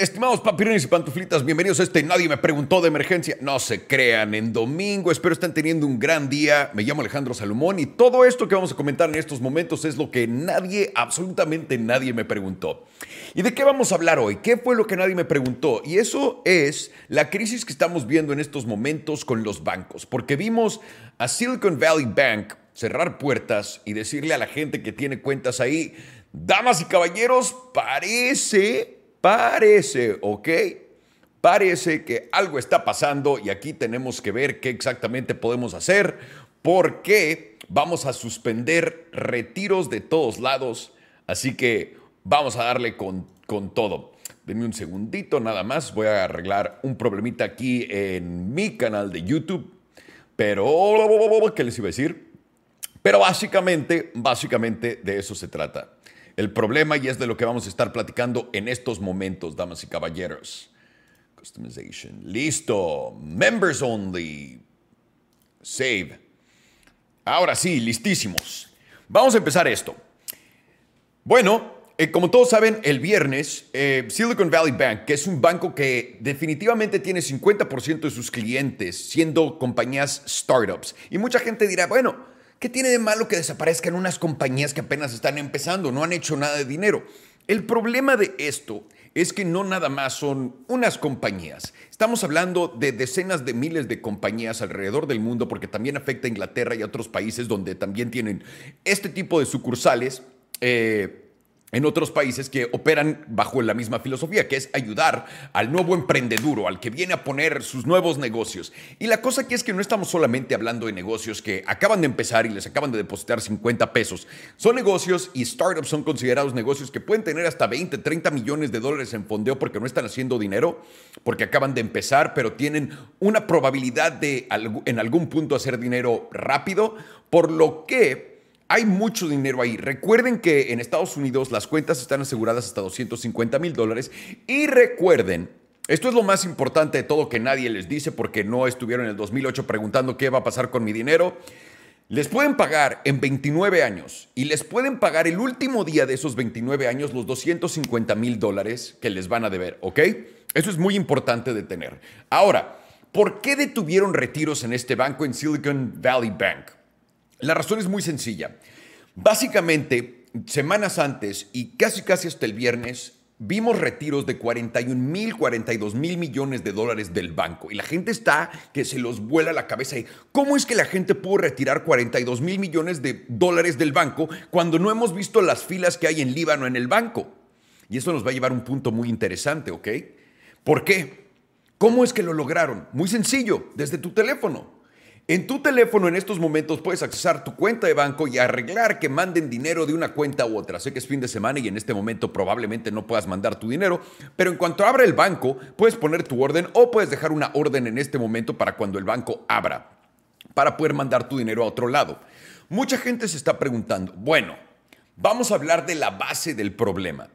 Estimados papirines y pantuflitas, bienvenidos a este Nadie me preguntó de emergencia. No se crean, en domingo espero estén teniendo un gran día. Me llamo Alejandro Salomón y todo esto que vamos a comentar en estos momentos es lo que nadie, absolutamente nadie me preguntó. ¿Y de qué vamos a hablar hoy? ¿Qué fue lo que nadie me preguntó? Y eso es la crisis que estamos viendo en estos momentos con los bancos, porque vimos a Silicon Valley Bank cerrar puertas y decirle a la gente que tiene cuentas ahí, damas y caballeros, parece Parece, ¿ok? Parece que algo está pasando y aquí tenemos que ver qué exactamente podemos hacer porque vamos a suspender retiros de todos lados. Así que vamos a darle con, con todo. Denme un segundito nada más. Voy a arreglar un problemita aquí en mi canal de YouTube. Pero, ¿qué les iba a decir? Pero básicamente, básicamente de eso se trata el problema y es de lo que vamos a estar platicando en estos momentos, damas y caballeros. Customization. Listo. Members only. Save. Ahora sí, listísimos. Vamos a empezar esto. Bueno, eh, como todos saben, el viernes eh, Silicon Valley Bank, que es un banco que definitivamente tiene 50% de sus clientes siendo compañías startups. Y mucha gente dirá, bueno, ¿Qué tiene de malo que desaparezcan unas compañías que apenas están empezando, no han hecho nada de dinero? El problema de esto es que no nada más son unas compañías. Estamos hablando de decenas de miles de compañías alrededor del mundo porque también afecta a Inglaterra y a otros países donde también tienen este tipo de sucursales. Eh, en otros países que operan bajo la misma filosofía, que es ayudar al nuevo emprendedor, al que viene a poner sus nuevos negocios. Y la cosa aquí es que no estamos solamente hablando de negocios que acaban de empezar y les acaban de depositar 50 pesos. Son negocios y startups son considerados negocios que pueden tener hasta 20, 30 millones de dólares en fondeo porque no están haciendo dinero, porque acaban de empezar, pero tienen una probabilidad de en algún punto hacer dinero rápido, por lo que hay mucho dinero ahí. Recuerden que en Estados Unidos las cuentas están aseguradas hasta 250 mil dólares. Y recuerden, esto es lo más importante de todo que nadie les dice porque no estuvieron en el 2008 preguntando qué va a pasar con mi dinero. Les pueden pagar en 29 años y les pueden pagar el último día de esos 29 años los 250 mil dólares que les van a deber, ¿ok? Eso es muy importante de tener. Ahora, ¿por qué detuvieron retiros en este banco en Silicon Valley Bank? La razón es muy sencilla. Básicamente, semanas antes y casi casi hasta el viernes, vimos retiros de 41 mil, 42 mil millones de dólares del banco. Y la gente está que se los vuela la cabeza. Y, ¿Cómo es que la gente pudo retirar 42 mil millones de dólares del banco cuando no hemos visto las filas que hay en Líbano en el banco? Y eso nos va a llevar a un punto muy interesante, ¿ok? ¿Por qué? ¿Cómo es que lo lograron? Muy sencillo, desde tu teléfono. En tu teléfono en estos momentos puedes accesar tu cuenta de banco y arreglar que manden dinero de una cuenta u otra. Sé que es fin de semana y en este momento probablemente no puedas mandar tu dinero, pero en cuanto abra el banco, puedes poner tu orden o puedes dejar una orden en este momento para cuando el banco abra, para poder mandar tu dinero a otro lado. Mucha gente se está preguntando, bueno, vamos a hablar de la base del problema.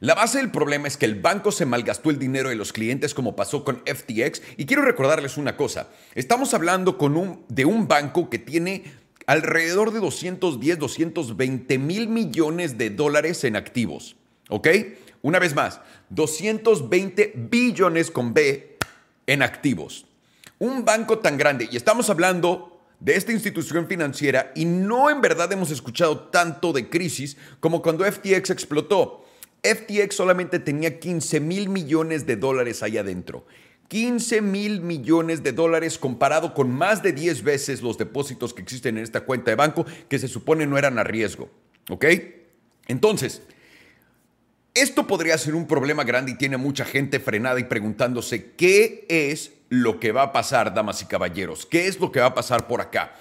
La base del problema es que el banco se malgastó el dinero de los clientes como pasó con FTX y quiero recordarles una cosa, estamos hablando de un banco que tiene alrededor de 210, 220 mil millones de dólares en activos, ¿ok? Una vez más, 220 billones con B en activos. Un banco tan grande, y estamos hablando de esta institución financiera y no en verdad hemos escuchado tanto de crisis como cuando FTX explotó. FTX solamente tenía 15 mil millones de dólares ahí adentro. 15 mil millones de dólares comparado con más de 10 veces los depósitos que existen en esta cuenta de banco que se supone no eran a riesgo. ¿Ok? Entonces, esto podría ser un problema grande y tiene mucha gente frenada y preguntándose qué es lo que va a pasar, damas y caballeros, qué es lo que va a pasar por acá.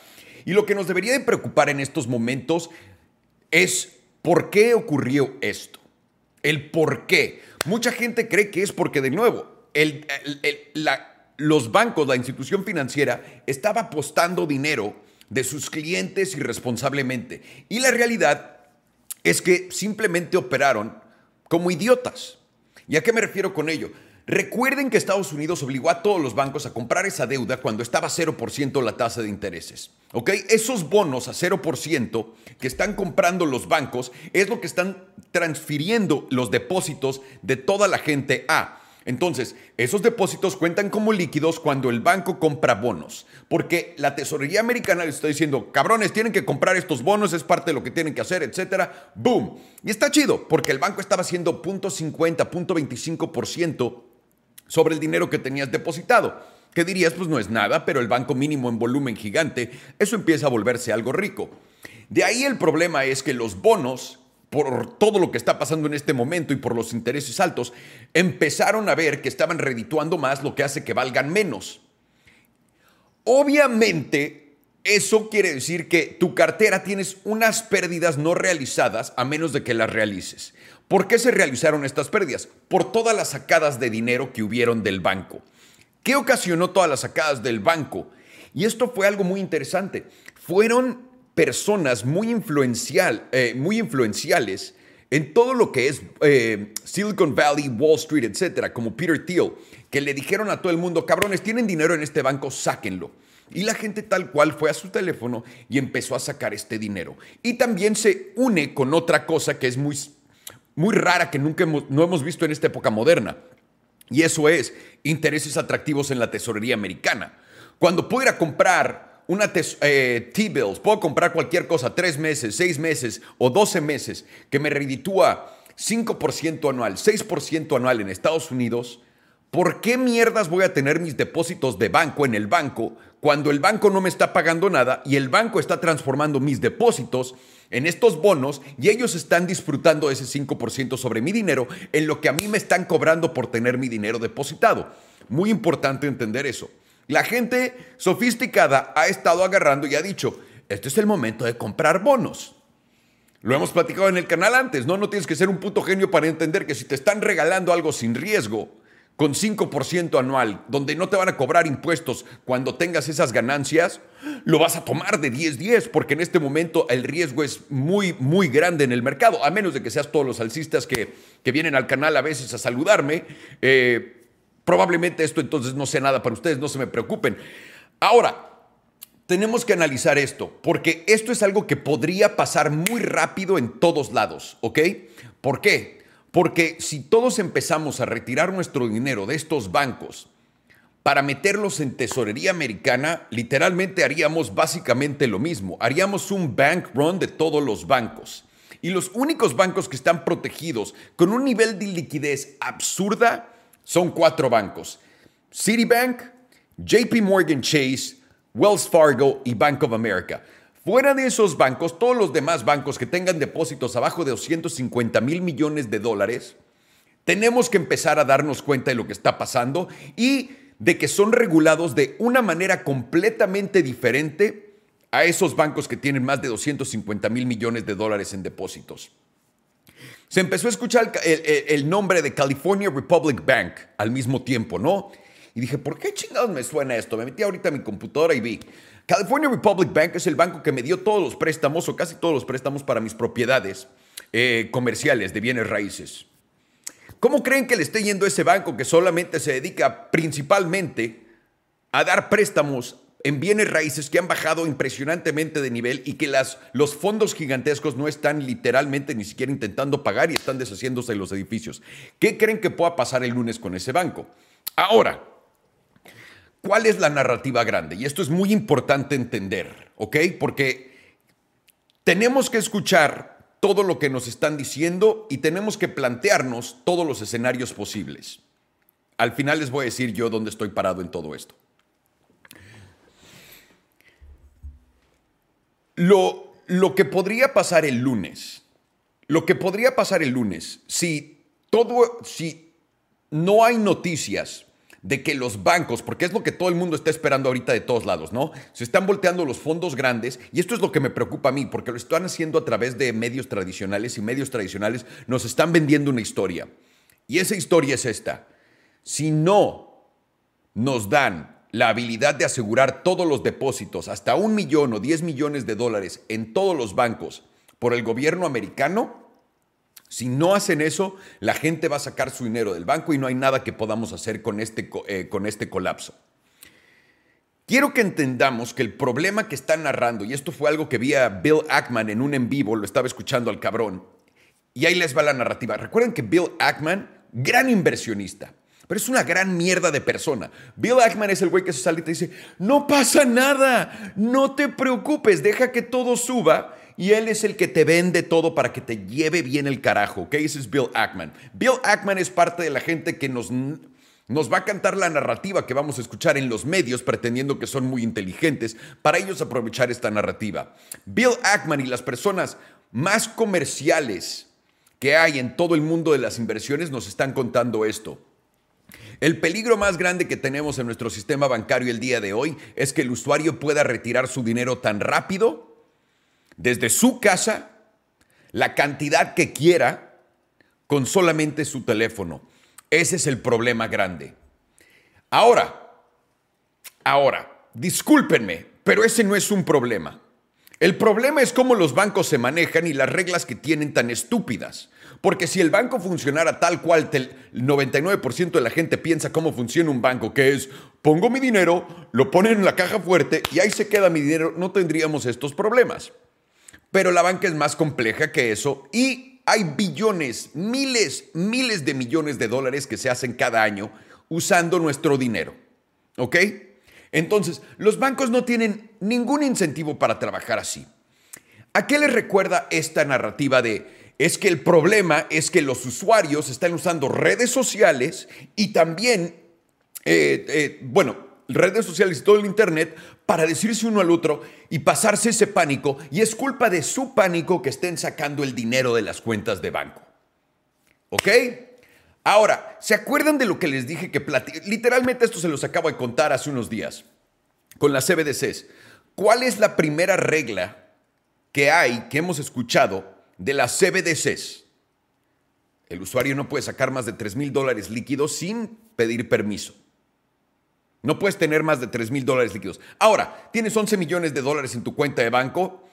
Y lo que nos debería de preocupar en estos momentos es por qué ocurrió esto. El por qué. Mucha gente cree que es porque, de nuevo, los bancos, la institución financiera, estaba apostando dinero de sus clientes irresponsablemente. Y la realidad es que simplemente operaron como idiotas. ¿Y a qué me refiero con ello? Recuerden que Estados Unidos obligó a todos los bancos a comprar esa deuda cuando estaba 0% la tasa de intereses. ¿Ok? Esos bonos a 0% que están comprando los bancos es lo que están transfiriendo los depósitos de toda la gente a Entonces, esos depósitos cuentan como líquidos cuando el banco compra bonos, porque la tesorería americana les está diciendo, cabrones, tienen que comprar estos bonos, es parte de lo que tienen que hacer, etcétera. Boom. Y está chido, porque el banco estaba haciendo 0.50, 0.25% sobre el dinero que tenías depositado. ¿Qué dirías? Pues no es nada, pero el banco mínimo en volumen gigante, eso empieza a volverse algo rico. De ahí el problema es que los bonos por todo lo que está pasando en este momento y por los intereses altos, empezaron a ver que estaban redituando más, lo que hace que valgan menos. Obviamente, eso quiere decir que tu cartera tienes unas pérdidas no realizadas a menos de que las realices. ¿Por qué se realizaron estas pérdidas? Por todas las sacadas de dinero que hubieron del banco. ¿Qué ocasionó todas las sacadas del banco? Y esto fue algo muy interesante. Fueron personas muy, influencial, eh, muy influenciales en todo lo que es eh, Silicon Valley, Wall Street, etcétera, como Peter Thiel, que le dijeron a todo el mundo, cabrones, tienen dinero en este banco, sáquenlo. Y la gente tal cual fue a su teléfono y empezó a sacar este dinero. Y también se une con otra cosa que es muy, muy rara, que nunca no hemos visto en esta época moderna. Y eso es intereses atractivos en la tesorería americana. Cuando pudiera comprar una eh, T-bills, puedo comprar cualquier cosa, tres meses, seis meses o doce meses, que me reditúa 5% anual, 6% anual en Estados Unidos, ¿por qué mierdas voy a tener mis depósitos de banco en el banco cuando el banco no me está pagando nada y el banco está transformando mis depósitos en estos bonos y ellos están disfrutando ese 5% sobre mi dinero en lo que a mí me están cobrando por tener mi dinero depositado? Muy importante entender eso. La gente sofisticada ha estado agarrando y ha dicho, este es el momento de comprar bonos. Lo hemos platicado en el canal antes, ¿no? No tienes que ser un puto genio para entender que si te están regalando algo sin riesgo, con 5% anual, donde no te van a cobrar impuestos cuando tengas esas ganancias, lo vas a tomar de 10-10, porque en este momento el riesgo es muy, muy grande en el mercado, a menos de que seas todos los alcistas que, que vienen al canal a veces a saludarme. Eh, Probablemente esto entonces no sea nada para ustedes, no se me preocupen. Ahora, tenemos que analizar esto, porque esto es algo que podría pasar muy rápido en todos lados, ¿ok? ¿Por qué? Porque si todos empezamos a retirar nuestro dinero de estos bancos para meterlos en tesorería americana, literalmente haríamos básicamente lo mismo. Haríamos un bank run de todos los bancos. Y los únicos bancos que están protegidos con un nivel de liquidez absurda son cuatro bancos. Citibank, JP Morgan Chase, Wells Fargo y Bank of America. Fuera de esos bancos, todos los demás bancos que tengan depósitos abajo de 250 mil millones de dólares, tenemos que empezar a darnos cuenta de lo que está pasando y de que son regulados de una manera completamente diferente a esos bancos que tienen más de 250 mil millones de dólares en depósitos se empezó a escuchar el, nombre de California Republic Bank al mismo tiempo, ¿no? Y dije, ¿por qué chingados me suena esto? Me metí ahorita a mi computadora y vi. California Republic Bank es el banco que me dio todos los préstamos o casi todos los préstamos para mis propiedades eh, comerciales de bienes raíces. ¿Cómo creen que le esté yendo ese banco que solamente se dedica principalmente a dar préstamos en bienes raíces que han bajado impresionantemente de nivel y que las, los fondos gigantescos no están literalmente ni siquiera intentando pagar y están deshaciéndose de los edificios. ¿Qué creen que pueda pasar el lunes con ese banco? Ahora, ¿cuál es la narrativa grande? Y esto es muy importante entender, ¿ok? Porque tenemos que escuchar todo lo que nos están diciendo y tenemos que plantearnos todos los escenarios posibles. Al final les voy a decir yo dónde estoy parado en todo esto. Lo, lo que podría pasar el lunes, lo que podría pasar el lunes, si todo, si no hay noticias de que los bancos, porque es lo que todo el mundo está esperando ahorita de todos lados, ¿no? Se están volteando los fondos grandes y esto es lo que me preocupa a mí, porque lo están haciendo a través de medios tradicionales y medios tradicionales nos están vendiendo una historia. Y esa historia es esta. Si no nos dan la habilidad de asegurar todos los depósitos, hasta un millón o diez millones de dólares en todos los bancos por el gobierno americano, si no hacen eso, la gente va a sacar su dinero del banco y no hay nada que podamos hacer con este, eh, con este colapso. Quiero que entendamos que el problema que están narrando, y esto fue algo que vi a Bill Ackman en un en vivo, lo estaba escuchando al cabrón, y ahí les va la narrativa. Recuerden que Bill Ackman, gran inversionista, pero es una gran mierda de persona. Bill Ackman es el güey que se sale y te dice, no pasa nada, no te preocupes, deja que todo suba. Y él es el que te vende todo para que te lleve bien el carajo, ¿ok? Ese es Bill Ackman. Bill Ackman es parte de la gente que nos nos va a cantar la narrativa que vamos a escuchar en los medios pretendiendo que son muy inteligentes para ellos aprovechar esta narrativa. Bill Ackman y las personas más comerciales que hay en todo el mundo de las inversiones nos están contando esto. El peligro más grande que tenemos en nuestro sistema bancario el día de hoy es que el usuario pueda retirar su dinero tan rápido desde su casa, la cantidad que quiera, con solamente su teléfono. Ese es el problema grande. Ahora, ahora, discúlpenme, pero ese no es un problema. El problema es cómo los bancos se manejan y las reglas que tienen tan estúpidas. Porque si el banco funcionara tal cual el 99% de la gente piensa cómo funciona un banco, que es pongo mi dinero, lo ponen en la caja fuerte y ahí se queda mi dinero, no tendríamos estos problemas. Pero la banca es más compleja que eso y hay billones, miles, miles de millones de dólares que se hacen cada año usando nuestro dinero. ¿Ok? Entonces, los bancos no tienen ningún incentivo para trabajar así. ¿A qué les recuerda esta narrativa de es que el problema es que los usuarios están usando redes sociales y también, eh, eh, bueno, redes sociales y todo el Internet para decirse uno al otro y pasarse ese pánico y es culpa de su pánico que estén sacando el dinero de las cuentas de banco. ¿Ok? Ahora, ¿se acuerdan de lo que les dije que literalmente esto se los acabo de contar hace unos días con las CBDCs? ¿Cuál es la primera regla que hay, que hemos escuchado de las CBDCs? El usuario no puede sacar más de 3 mil dólares líquidos sin pedir permiso. No puedes tener más de 3 mil dólares líquidos. Ahora, tienes 11 millones de dólares en tu cuenta de banco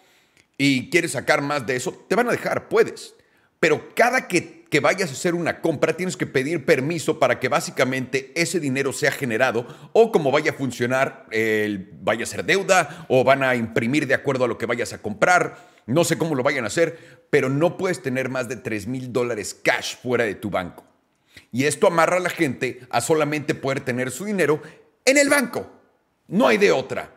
y quieres sacar más de eso, te van a dejar, puedes. Pero cada que, que, vayas a hacer una compra, tienes que pedir permiso para que básicamente ese dinero sea generado o como vaya a funcionar, vaya a ser deuda o van a imprimir de acuerdo a lo que vayas a comprar. No sé cómo lo vayan a hacer, pero no puedes tener más de 3 mil dólares cash fuera de tu banco. Y esto amarra a la gente a solamente poder tener su dinero en el banco. No hay de otra.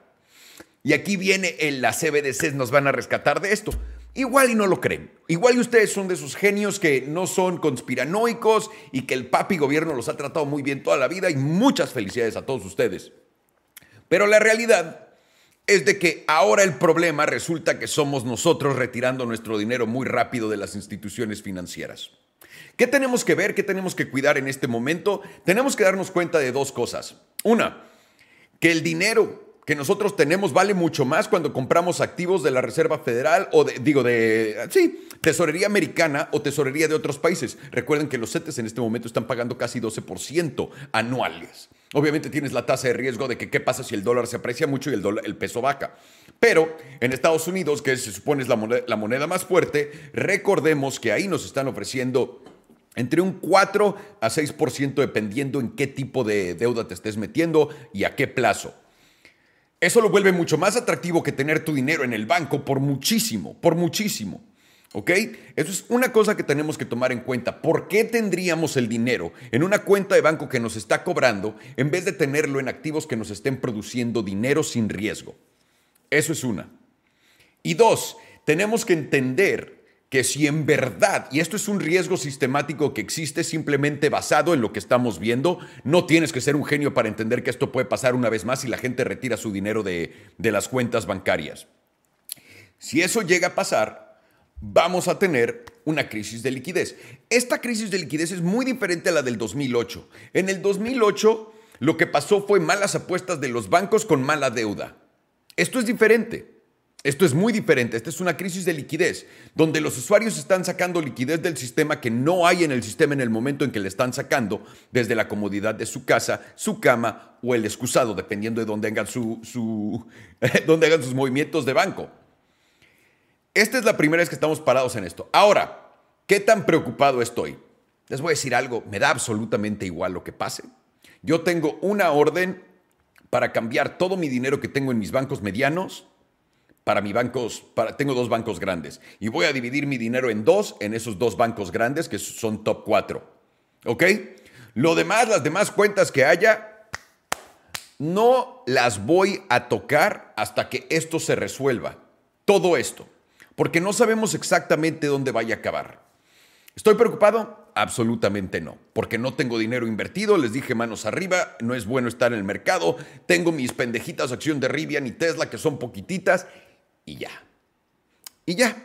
Y aquí viene el, las CBDCs nos van a rescatar de esto. Igual y no lo creen. Igual y ustedes son de esos genios que no son conspiranoicos y que el papi gobierno los ha tratado muy bien toda la vida y muchas felicidades a todos ustedes. Pero la realidad es de que ahora el problema resulta que somos nosotros retirando nuestro dinero muy rápido de las instituciones financieras. ¿Qué tenemos que ver? ¿Qué tenemos que cuidar en este momento? Tenemos que darnos cuenta de dos cosas. Una, que el dinero que nosotros tenemos vale mucho más cuando compramos activos de la Reserva Federal o digo de sí, tesorería americana o tesorería de otros países. Recuerden que los CETES en este momento están pagando casi 12% anuales. Obviamente tienes la tasa de riesgo de que qué pasa si el dólar se aprecia mucho y el, el peso baja. Pero en Estados Unidos, que se supone es la moneda, la moneda más fuerte, recordemos que ahí nos están ofreciendo entre un 4 a 6% dependiendo en qué tipo de deuda te estés metiendo y a qué plazo. Eso lo vuelve mucho más atractivo que tener tu dinero en el banco por muchísimo, por muchísimo. ¿Ok? Eso es una cosa que tenemos que tomar en cuenta. ¿Por qué tendríamos el dinero en una cuenta de banco que nos está cobrando en vez de tenerlo en activos que nos estén produciendo dinero sin riesgo? Eso es una. Y dos, tenemos que entender que si en verdad, y esto es un riesgo sistemático que existe simplemente basado en lo que estamos viendo, no tienes que ser un genio para entender que esto puede pasar una vez más y la gente retira su dinero de, de las cuentas bancarias. Si eso llega a pasar, vamos a tener una crisis de liquidez. Esta crisis de liquidez es muy diferente a la del 2008. En el 2008 lo que pasó fue malas apuestas de los bancos con mala deuda. Esto es diferente. Esto es muy diferente, esta es una crisis de liquidez, donde los usuarios están sacando liquidez del sistema que no hay en el sistema en el momento en que le están sacando desde la comodidad de su casa, su cama o el excusado, dependiendo de dónde hagan, su, dónde hagan sus movimientos de banco. Esta es la primera vez que estamos parados en esto. Ahora, ¿qué tan preocupado estoy? Les voy a decir algo, me da absolutamente igual lo que pase. Yo tengo una orden para cambiar todo mi dinero que tengo en mis bancos medianos para mi bancos, tengo dos bancos grandes y voy a dividir mi dinero en dos, en esos dos bancos grandes que son top 4. ¿Ok? Lo demás, las demás cuentas que haya, no las voy a tocar hasta que esto se resuelva. Todo esto. Porque no sabemos exactamente dónde vaya a acabar. ¿Estoy preocupado? Absolutamente no, porque no tengo dinero invertido, les dije manos arriba, no es bueno estar en el mercado, tengo mis pendejitas acción de Rivian y Tesla que son poquititas y ya. Y ya.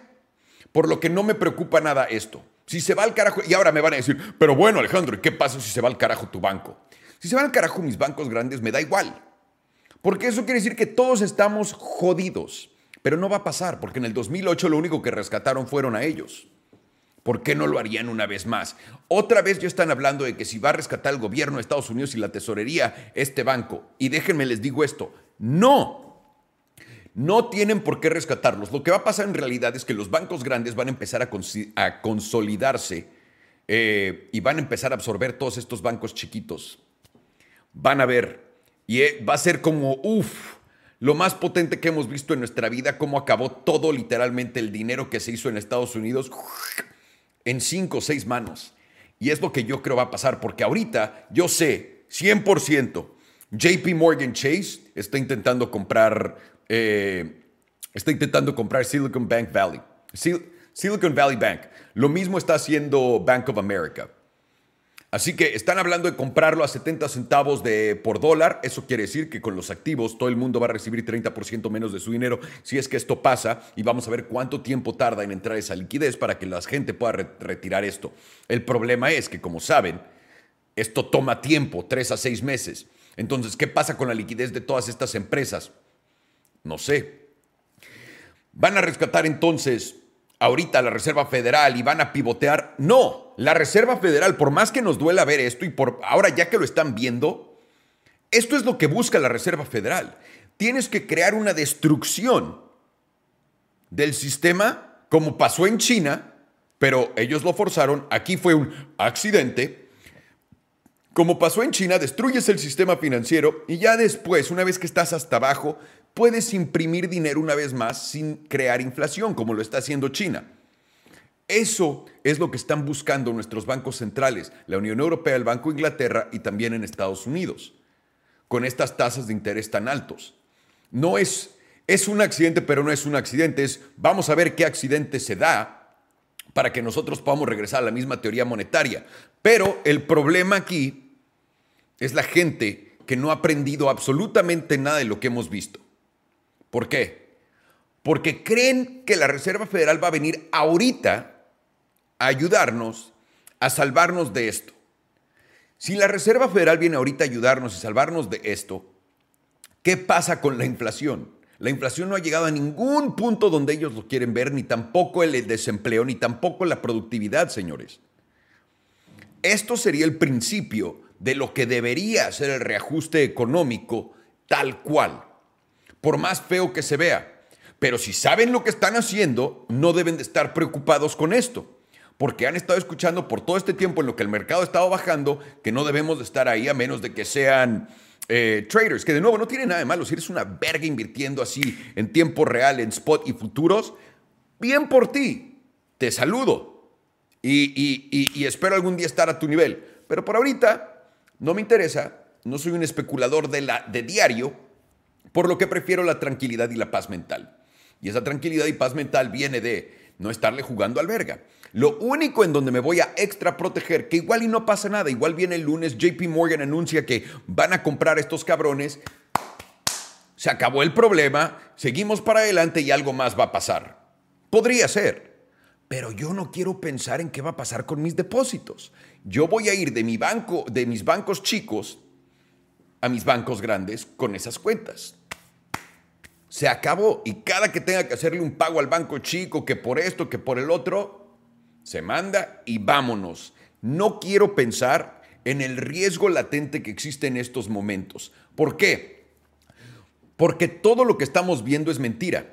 Por lo que no me preocupa nada esto. Si se va al carajo, y ahora me van a decir, pero bueno Alejandro, ¿y qué pasa si se va al carajo tu banco? Si se van al carajo mis bancos grandes, me da igual. Porque eso quiere decir que todos estamos jodidos. Pero no va a pasar, porque en el 2008 lo único que rescataron fueron a ellos. ¿Por qué no lo harían una vez más? Otra vez ya están hablando de que si va a rescatar el gobierno de Estados Unidos y la tesorería este banco. Y déjenme les digo esto, no. No tienen por qué rescatarlos. Lo que va a pasar en realidad es que los bancos grandes van a empezar a, consolidarse eh, y van a empezar a absorber todos estos bancos chiquitos. Van a ver. Y eh, va a ser como, uff, lo más potente que hemos visto en nuestra vida, cómo acabó todo literalmente el dinero que se hizo en Estados Unidos en cinco o seis manos. Y es lo que yo creo va a pasar, porque ahorita yo sé 100%, JP Morgan Chase está intentando comprar, eh, está intentando comprar Silicon Bank Valley. Silicon Valley Bank. Lo mismo está haciendo Bank of America. Así que están hablando de comprarlo a 70 centavos de, por dólar. Eso quiere decir que con los activos todo el mundo va a recibir 30% menos de su dinero si es que esto pasa y vamos a ver cuánto tiempo tarda en entrar esa liquidez para que la gente pueda retirar esto. El problema es que, como saben, esto toma tiempo, tres a seis meses. Entonces, ¿qué pasa con la liquidez de todas estas empresas? No sé. Van a rescatar entonces ahorita la Reserva Federal y van a pivotear. No, la Reserva Federal, por más que nos duela ver esto y por ahora ya que lo están viendo, esto es lo que busca la Reserva Federal. Tienes que crear una destrucción del sistema como pasó en China, pero ellos lo forzaron. Aquí fue un accidente. Como pasó en China, destruyes el sistema financiero y ya después, una vez que estás hasta abajo, puedes imprimir dinero una vez más sin crear inflación, como lo está haciendo China. Eso es lo que están buscando nuestros bancos centrales, la Unión Europea, el Banco de Inglaterra y también en Estados Unidos, con estas tasas de interés tan altos. No es, es un accidente, pero no es un accidente, es vamos a ver qué accidente se da para que nosotros podamos regresar a la misma teoría monetaria. Pero el problema aquí es la gente que no ha aprendido absolutamente nada de lo que hemos visto. ¿Por qué? Porque creen que la Reserva Federal va a venir ahorita a ayudarnos a salvarnos de esto. Si la Reserva Federal viene ahorita a ayudarnos y salvarnos de esto, ¿qué pasa con la inflación? La inflación no ha llegado a ningún punto donde ellos lo quieren ver, ni tampoco el desempleo, ni tampoco la productividad, señores. Esto sería el principio de lo que debería ser el reajuste económico tal cual por más feo que se vea. Pero si saben lo que están haciendo, no deben de estar preocupados con esto, porque han estado escuchando por todo este tiempo en lo que el mercado estaba bajando que no debemos de estar ahí a menos de que sean eh, traders, que de nuevo no tiene nada de malo. Si eres una verga invirtiendo así en tiempo real, en spot y futuros, bien por ti, te saludo y, y espero algún día estar a tu nivel. Pero por ahorita no me interesa, no soy un especulador de, la, de diario, por lo que prefiero la tranquilidad y la paz mental. Y esa tranquilidad y paz mental viene de no estarle jugando al verga. Lo único en donde me voy a extra proteger, que igual y no pasa nada, igual viene el lunes, JP Morgan anuncia que van a comprar estos cabrones, se acabó el problema, seguimos para adelante y algo más va a pasar. Podría ser, pero yo no quiero pensar en qué va a pasar con mis depósitos. Yo voy a ir de mi banco, de mis bancos chicos a mis bancos grandes con esas cuentas se acabó. Y cada que tenga que hacerle un pago al banco chico, que por esto, que por el otro, se manda y vámonos. No quiero pensar en el riesgo latente que existe en estos momentos. ¿Por qué? Porque todo lo que estamos viendo es mentira.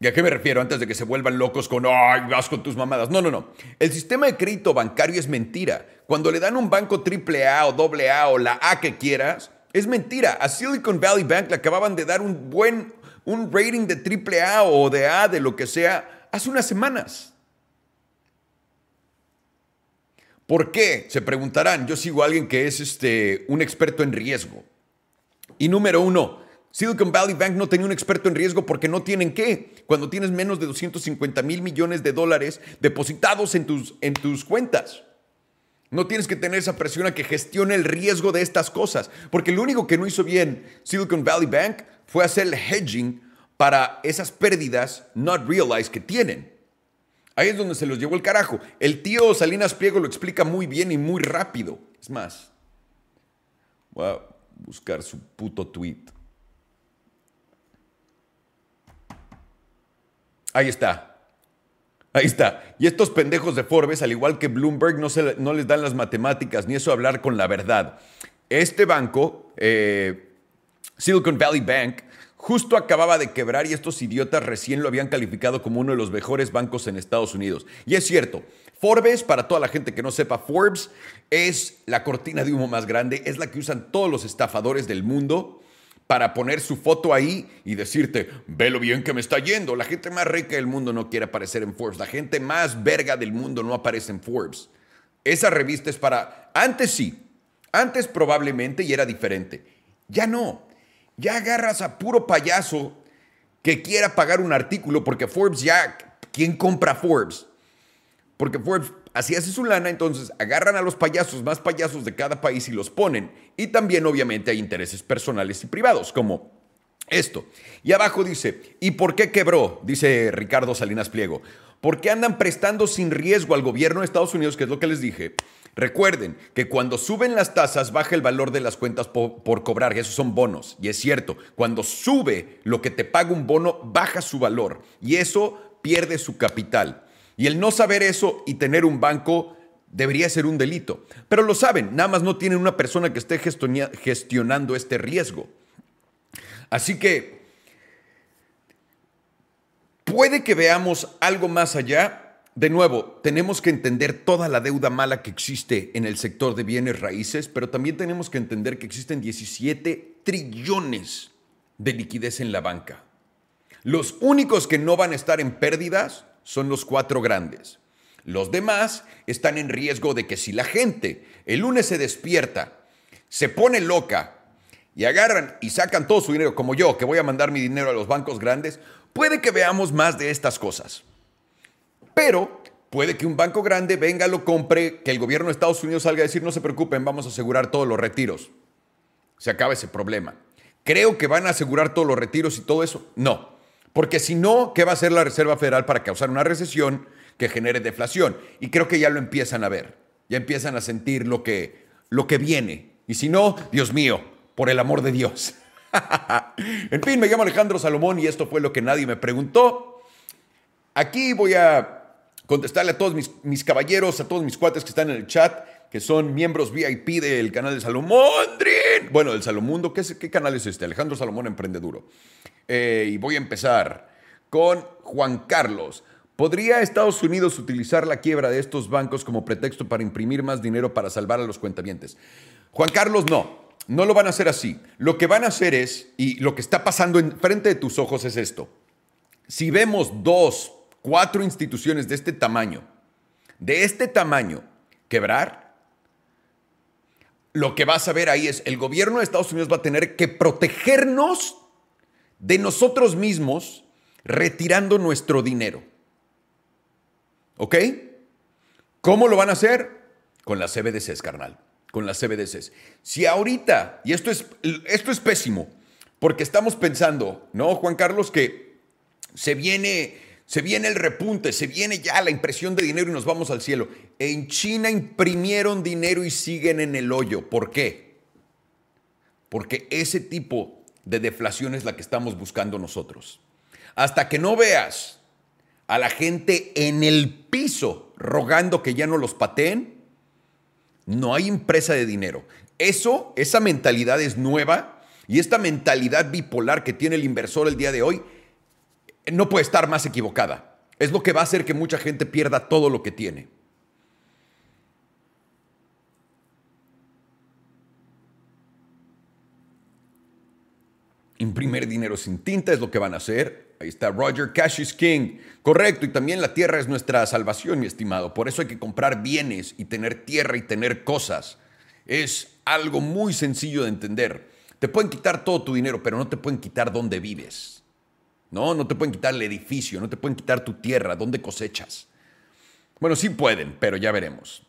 ¿Y a qué me refiero? Antes de que se vuelvan locos con, ay, vas con tus mamadas. No, no, no. El sistema de crédito bancario es mentira. Cuando le dan un banco triple A o doble A o la A que quieras, es mentira. A Silicon Valley Bank le acababan de dar un buen un rating de triple A o de A, de lo que sea, hace unas semanas. ¿Por qué? Se preguntarán. Yo sigo a alguien que es este, un experto en riesgo. Y número uno, Silicon Valley Bank no tenía un experto en riesgo porque no tienen qué. Cuando tienes menos de 250 mil millones de dólares depositados en tus, en tus cuentas. No tienes que tener esa presión a que gestione el riesgo de estas cosas. Porque lo único que no hizo bien Silicon Valley Bank fue hacer el hedging para esas pérdidas not realized que tienen. Ahí es donde se los llevó el carajo. El tío Salinas Pliego lo explica muy bien y muy rápido. Es más, voy a buscar su puto tweet. Ahí está. Ahí está. Y estos pendejos de Forbes, al igual que Bloomberg, no, se, no les dan las matemáticas ni eso hablar con la verdad. Este banco, eh, Silicon Valley Bank, justo acababa de quebrar y estos idiotas recién lo habían calificado como uno de los mejores bancos en Estados Unidos. Y es cierto, Forbes, para toda la gente que no sepa, Forbes es la cortina de humo más grande, es la que usan todos los estafadores del mundo para poner su foto ahí y decirte, ve lo bien que me está yendo. La gente más rica del mundo no quiere aparecer en Forbes. La gente más verga del mundo no aparece en Forbes. Esa revista es para... Antes sí, antes probablemente y era diferente. Ya no. Ya agarras a puro payaso que quiera pagar un artículo porque Forbes ya... ¿Quién compra Forbes? Porque Forbes así hace su lana, entonces agarran a los payasos más payasos de cada país y los ponen. Y también obviamente hay intereses personales y privados, como esto. Y abajo dice, ¿y por qué quebró? Dice Ricardo Salinas Pliego. Porque andan prestando sin riesgo al gobierno de Estados Unidos, que es lo que les dije. Recuerden que cuando suben las tasas baja el valor de las cuentas por, cobrar, esos son bonos. Y es cierto, cuando sube lo que te paga un bono, baja su valor y eso pierde su capital. Y el no saber eso y tener un banco debería ser un delito. Pero lo saben, nada más no tienen una persona que esté gestionando este riesgo. Así que puede que veamos algo más allá. De nuevo, tenemos que entender toda la deuda mala que existe en el sector de bienes raíces, pero también tenemos que entender que existen 17 trillones de liquidez en la banca. Los únicos que no van a estar en pérdidas son los cuatro grandes. Los demás están en riesgo de que si la gente el lunes se despierta, se pone loca y agarran y sacan todo su dinero, como yo, que voy a mandar mi dinero a los bancos grandes, puede que veamos más de estas cosas. Pero puede que un banco grande venga, lo compre, que el gobierno de Estados Unidos salga a decir, no se preocupen, vamos a asegurar todos los retiros. Se acaba ese problema. Creo que van a asegurar todos los retiros y todo eso. No. Porque si no, ¿qué va a hacer la Reserva Federal para causar una recesión que genere deflación? Y creo que ya lo empiezan a ver, ya empiezan a sentir lo que, lo que viene. Y si no, Dios mío, por el amor de Dios. en fin, me llamo Alejandro Salomón y esto fue lo que nadie me preguntó. Aquí voy a contestarle a todos mis, caballeros, a todos mis cuates que están en el chat, que son miembros VIP del canal de Salomón. Bueno, del Salomundo. ¿Qué, ¿Qué canal es este? Alejandro Salomón Emprendeduro. Eh, y voy a empezar con Juan Carlos. ¿Podría Estados Unidos utilizar la quiebra de estos bancos como pretexto para imprimir más dinero para salvar a los cuentavientes? Juan Carlos, no. No lo van a hacer así. Lo que van a hacer es, y lo que está pasando enfrente de tus ojos es esto. Si vemos dos, cuatro instituciones de este tamaño, de este tamaño, quebrar, lo que vas a ver ahí es el gobierno de Estados Unidos va a tener que protegernos de nosotros mismos retirando nuestro dinero. ¿Ok? ¿Cómo lo van a hacer? Con las CBDCs, carnal. Con las CBDCs. Si ahorita, y esto es, esto es pésimo, porque estamos pensando, ¿no, Juan Carlos? Que se viene, se viene el repunte, se viene ya la impresión de dinero y nos vamos al cielo. En China imprimieron dinero y siguen en el hoyo. ¿Por qué? Porque ese tipo de deflación es la que estamos buscando nosotros. Hasta que no veas a la gente en el piso rogando que ya no los pateen, no hay impresa de dinero. Eso, esa mentalidad es nueva y esta mentalidad bipolar que tiene el inversor el día de hoy no puede estar más equivocada. Es lo que va a hacer que mucha gente pierda todo lo que tiene. imprimir dinero sin tinta es lo que van a hacer. Ahí está Roger Cash is King. Correcto, y también la tierra es nuestra salvación, mi estimado. Por eso hay que comprar bienes y tener tierra y tener cosas. Es algo muy sencillo de entender. Te pueden quitar todo tu dinero, pero no te pueden quitar dónde vives. No, no te pueden quitar el edificio, no te pueden quitar tu tierra, dónde cosechas. Bueno, sí pueden, pero ya veremos.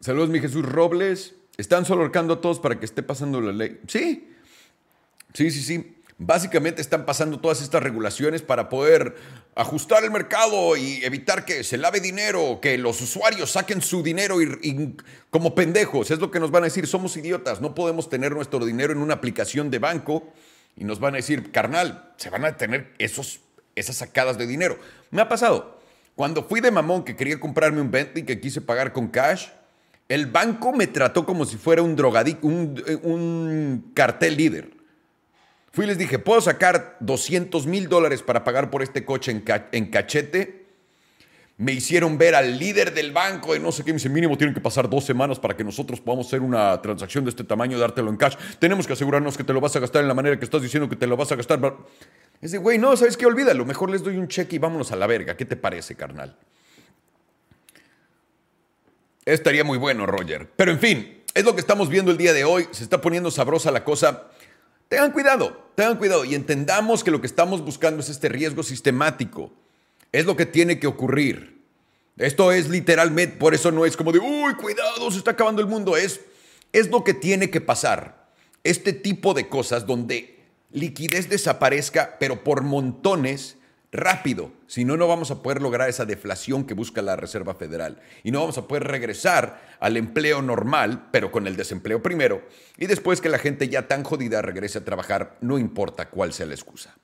Saludos, mi Jesús Robles. Están solo ahorcando a todos para que esté pasando la ley. Sí, sí, sí, sí. Básicamente están pasando todas estas regulaciones para poder ajustar el mercado y evitar que se lave dinero, que los usuarios saquen su dinero y, como pendejos. Es lo que nos van a decir, somos idiotas, no podemos tener nuestro dinero en una aplicación de banco y nos van a decir, carnal, se van a tener esos, esas sacadas de dinero. Me ha pasado. Cuando fui de mamón que quería comprarme un Bentley que quise pagar con cash, el banco me trató como si fuera un drogadicto, un, cartel líder. Fui y les dije, ¿puedo sacar 200 mil dólares para pagar por este coche en, cachete? Me hicieron ver al líder del banco y no sé qué. Me dice, mínimo tienen que pasar dos semanas para que nosotros podamos hacer una transacción de este tamaño dártelo en cash. Tenemos que asegurarnos que te lo vas a gastar en la manera que estás diciendo que te lo vas a gastar. Es de, güey, no, ¿sabes qué? Olvídalo. Mejor les doy un cheque y vámonos a la verga. ¿Qué te parece, carnal? Estaría muy bueno, Roger. Pero en fin, es lo que estamos viendo el día de hoy. Se está poniendo sabrosa la cosa. Tengan cuidado, tengan cuidado y entendamos que lo que estamos buscando es este riesgo sistemático. Es lo que tiene que ocurrir. Esto es literalmente, por eso no es como de, uy, cuidado, se está acabando el mundo. Es, es lo que tiene que pasar. Este tipo de cosas donde liquidez desaparezca, pero por montones rápido. Si no, no vamos a poder lograr esa deflación que busca la Reserva Federal. Y no vamos a poder regresar al empleo normal, pero con el desempleo primero. Y después que la gente ya tan jodida regrese a trabajar, no importa cuál sea la excusa.